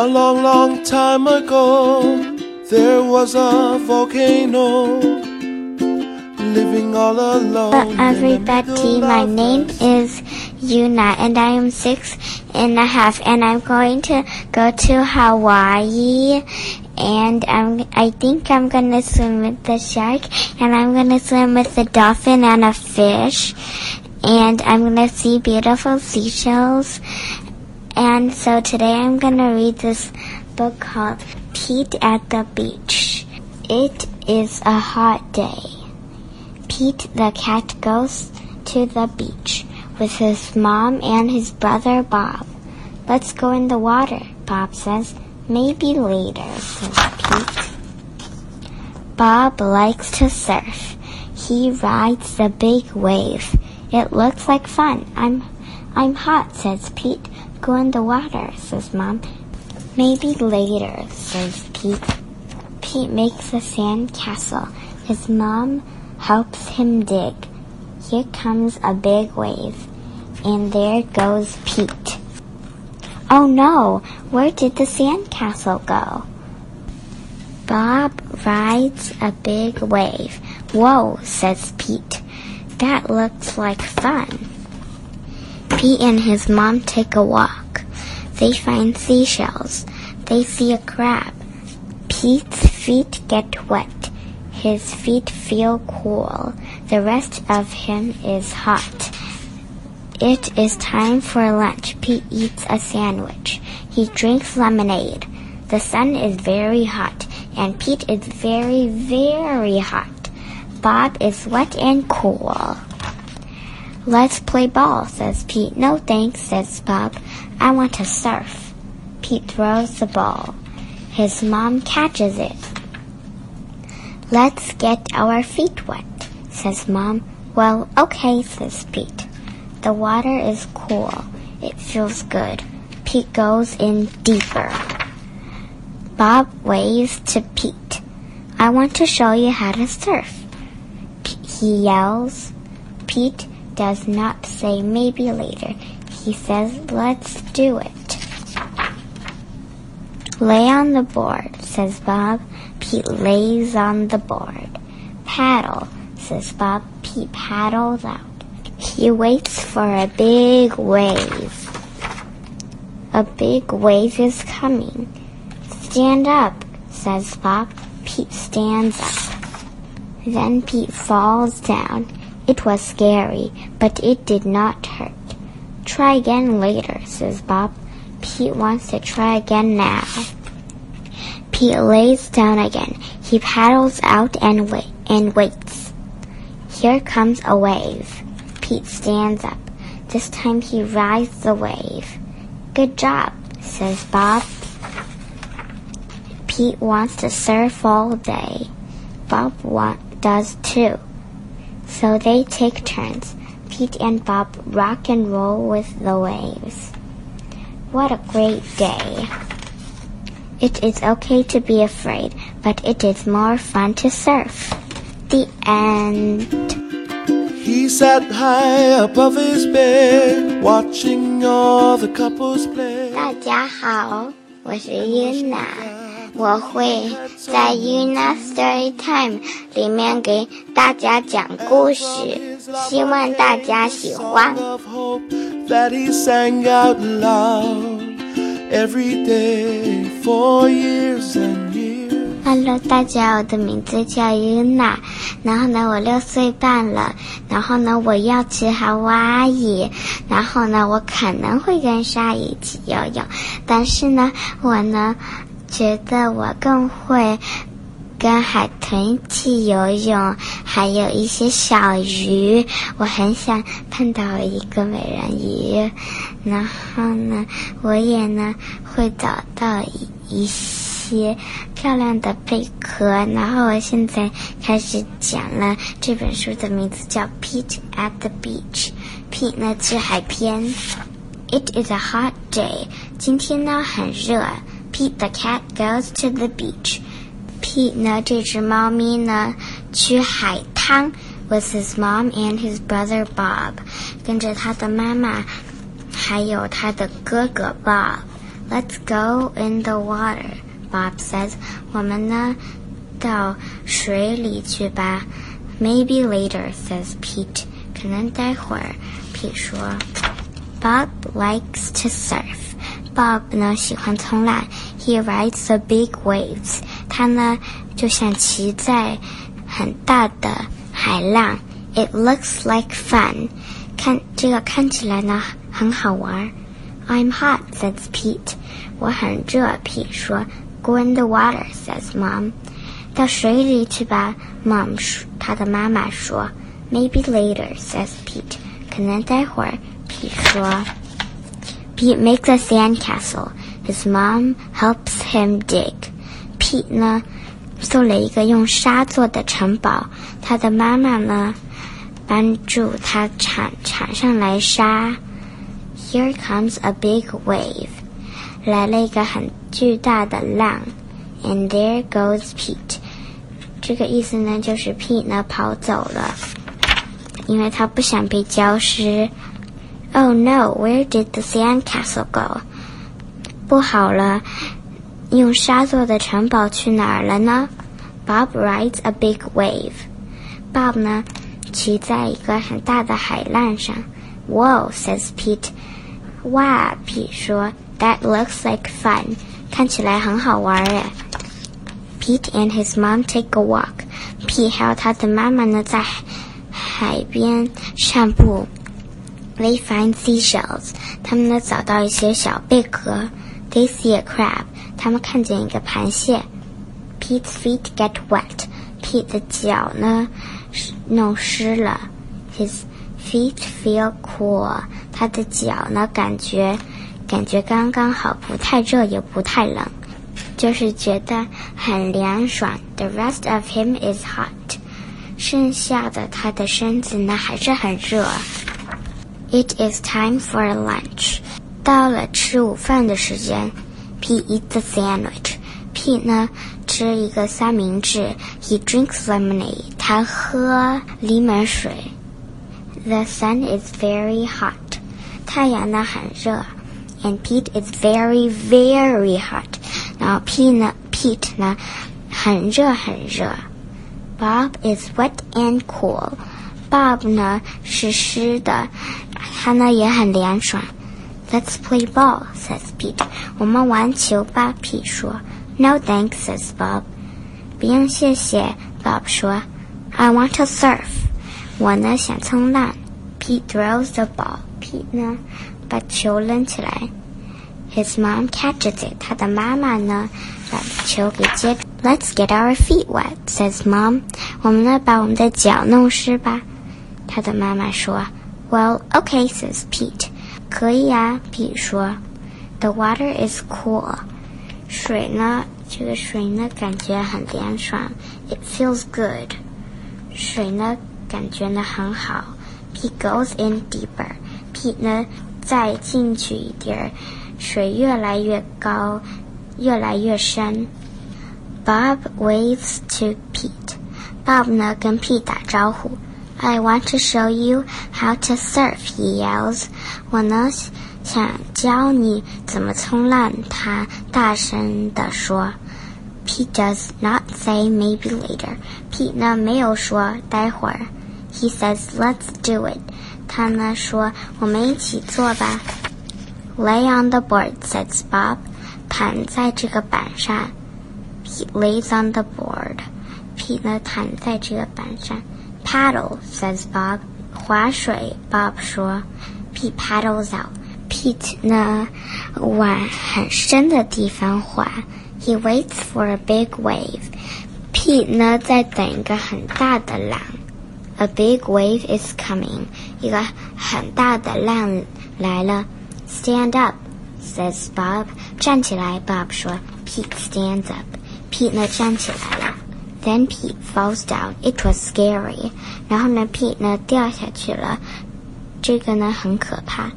A long, long time ago, there was a volcano living all alone. Hello, everybody. My name is Yuna, and I am six and a half, and I'm going to go to Hawaii. And I'm, I think I'm gonna swim with the shark, and I'm gonna swim with the dolphin and a fish, and I'm gonna see beautiful seashells. And so today I'm gonna read this book called Pete at the Beach. It is a hot day. Pete the cat goes to the beach with his mom and his brother Bob. Let's go in the water, Bob says. Maybe later, says Pete. Bob likes to surf. He rides the big wave. It looks like fun. I'm I'm hot, says Pete. Go in the water, says Mom. Maybe later, says Pete. Pete makes a sand castle. His mom helps him dig. Here comes a big wave, and there goes Pete. Oh no, where did the sand castle go? Bob rides a big wave. Whoa, says Pete. That looks like fun. Pete and his mom take a walk. They find seashells. They see a crab. Pete's feet get wet. His feet feel cool. The rest of him is hot. It is time for lunch. Pete eats a sandwich. He drinks lemonade. The sun is very hot, and Pete is very, very hot. Bob is wet and cool. Let's play ball, says Pete. No thanks, says Bob. I want to surf. Pete throws the ball. His mom catches it. Let's get our feet wet, says Mom. Well, okay, says Pete. The water is cool. It feels good. Pete goes in deeper. Bob waves to Pete. I want to show you how to surf. P- he yells. Pete does not say maybe later. He says, let's do it. Lay on the board, says Bob. Pete lays on the board. Paddle, says Bob. Pete paddles out. He waits for a big wave. A big wave is coming. Stand up, says Bob. Pete stands up. Then Pete falls down. It was scary, but it did not hurt. Try again later, says Bob. Pete wants to try again now. Pete lays down again. He paddles out and wait and waits. Here comes a wave. Pete stands up. This time he rides the wave. Good job, says Bob. Pete wants to surf all day. Bob want, does too. So they take turns. Pete and Bob rock and roll with the waves. What a great day. It is okay to be afraid, but it is more fun to surf. The end. He sat high above his bed, watching all the couples play. 大家好，我是 Yuna， 我会在 Una Story Time 里面给大家讲故事，希望大家喜欢。Of hope that he sang out loud every day for years and years. Hello，大家，我的名字叫 Una，然后呢，我六岁半了，然后呢，我要去夏威夷，然后呢，我可能会跟鲨鱼一起游泳，但是呢，我呢，觉得我更会跟海豚一起游泳，还有一些小鱼，我很想碰到一个美人鱼，然后呢，我也呢会找到一一些漂亮的贝壳，然后我现在开始讲了这本书的名字叫《Pete at the Beach》，Pete 呢是海边。It is a hot day，今天呢很热。Pete the cat goes to the beach。Pete 呢这只猫咪呢去海滩，with his mom and his brother Bob，跟着他的妈妈，还有他的哥哥 Bob。 Let's go in the water, Bob says. 我们呢，到水里去吧。Maybe later, says Pete. 可能待会儿，Pete 说。Bob likes to surf. Bob 呢喜欢冲浪。He rides the big waves. 他呢就像骑在很大的海浪。It looks like fun. 看这个看起来呢很好玩。I'm hot, says Pete. 我很热，Pete 说。Go in the water, says Mom. 到水里去吧，Mom 说。他的妈妈说。Maybe later, says Pete. 可能待会儿，Pete 说。 Pete makes a sandcastle. His mom helps him dig. Pete 呢，做了一个用沙做的城堡。他的妈妈呢，帮助他铲铲上来沙。Here comes a big wave. 来了一个很巨大的浪。And there goes Pete. 这个意思呢，就是 Pete 呢跑走了，因为他不想被浇湿。 Oh no! Where did the sandcastle go? 不好了，用沙做的城堡去哪儿了呢？Bob rides a big wave. Bob 呢，骑在一个很大的海浪上。Whoa! Says Pete. 哇，Pete 说，That looks like fun. 看起来很好玩耶。Pete and his mom take a walk. Pete 还有他的妈妈呢，在海边散步。 They find seashells. 他们呢找到一些小贝壳。They see a crab. 他们看见一个螃蟹。Pete's feet get wet. Pete 的脚呢弄湿了。His feet feel cool. 他的脚呢感觉感觉刚刚好，不太热也不太冷，就是觉得很凉爽。The rest of him is hot. 剩下的他的身子呢还是很热。It is time for lunch. 到了吃午饭的时间。Pete eats a sandwich. Pete 呢吃一个三明治。He drinks lemonade. 他喝柠檬水。The sun is very hot. 太阳呢很热。And Pete is very very hot. 然后 Pete 呢 Pete 呢很热很热。Bob is wet and cool. Bob 呢是湿的。 他呢也很凉爽。Let's play ball, says Pete. 我们玩球吧，Pete 说。No thanks, says Bob. 不用谢谢，Bob 说。I want to surf. 我呢想冲浪。Pete throws the ball. Pete 呢把球扔起来。His mom catches it. 他的妈妈呢把球给接住。Let's get our feet wet, says mom. 我们呢把我们的脚弄湿吧。他的妈妈说。well, okay, says Pete. 可以啊，Pete 说。The water is cool. 水呢，这个水呢，感觉很凉爽。It feels good. 水呢，感觉呢很好。Pete goes in deeper. Pete 呢，再进去一点儿，水越来越高，越来越深。Bob waves to Pete. Bob 呢，跟 Pete 打招呼。 I want to show you how to surf, he yells. 我呢想教你怎么冲浪，他大声地说。Pete does not say maybe later. Pete 呢没有说待会儿。He says let's do it. 他呢说我们一起做吧。Lay on the board, says Bob. 躺在这个板上。Pete lays on the board. Pete 呢躺在这个板上。 Paddle, says Bob. 划水，Bob 说。Pete paddles out. Pete 呢，往很深的地方划。He waits for a big wave. Pete 呢，在等一个很大的浪。A big wave is coming. 一个很大的浪来了。Stand up, says Bob. 站起来，Bob 说。Pete stands up. Pete 呢，站起来了。 Then Pete falls down. It was scary. 然后呢，Pete 呢掉下去了，这个呢很可怕。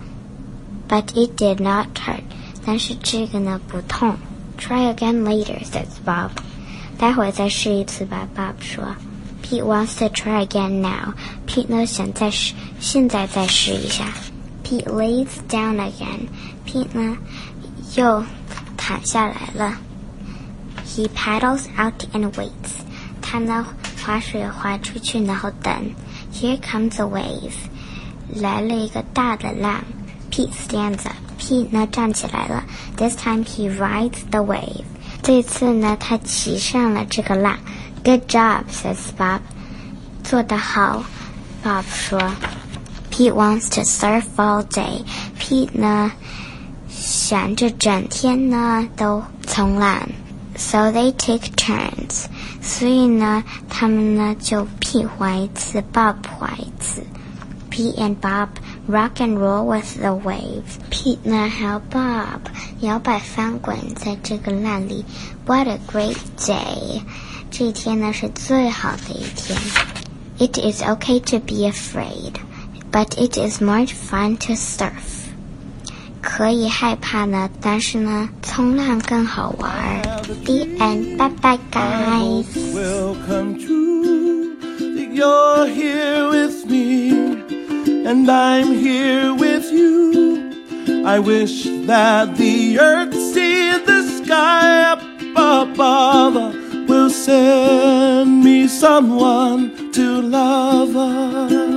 But it did not hurt. 但是这个呢不痛。Try again later, says Bob. 待会儿再试一次吧，Bob 说。Pete wants to try again now. Pete 呢想再试，现在再试一下。Pete lays down again. Pete 呢又 砍下来了。He paddles out and waits. 他呢划水划出去，然后等。Here comes a wave. 来了一个大的浪。Pete stands up. Pete 呢站起来了。This time he rides the wave. 这次呢他骑上了这个浪。Good job, says Bob. 做得好，Bob 说。Pete wants to surf all day. Pete 呢想着整天呢都冲浪。So they take turns. 所以呢，他们呢就 Pete 划一次，Bob 划一次。Pete and Bob rock and roll with the waves. Pete 呢还有 Bob 摇摆翻滚在这个浪里。What a great day! 这一天呢是最好的一天。It is okay to be afraid, but it is more fun to surf. 可以害怕呢，但是呢，冲浪更好玩。The end. Bye bye, guys. Welcome to you're here with me, and I'm here with you. I wish that the earth see the sky up above will send me someone to love us.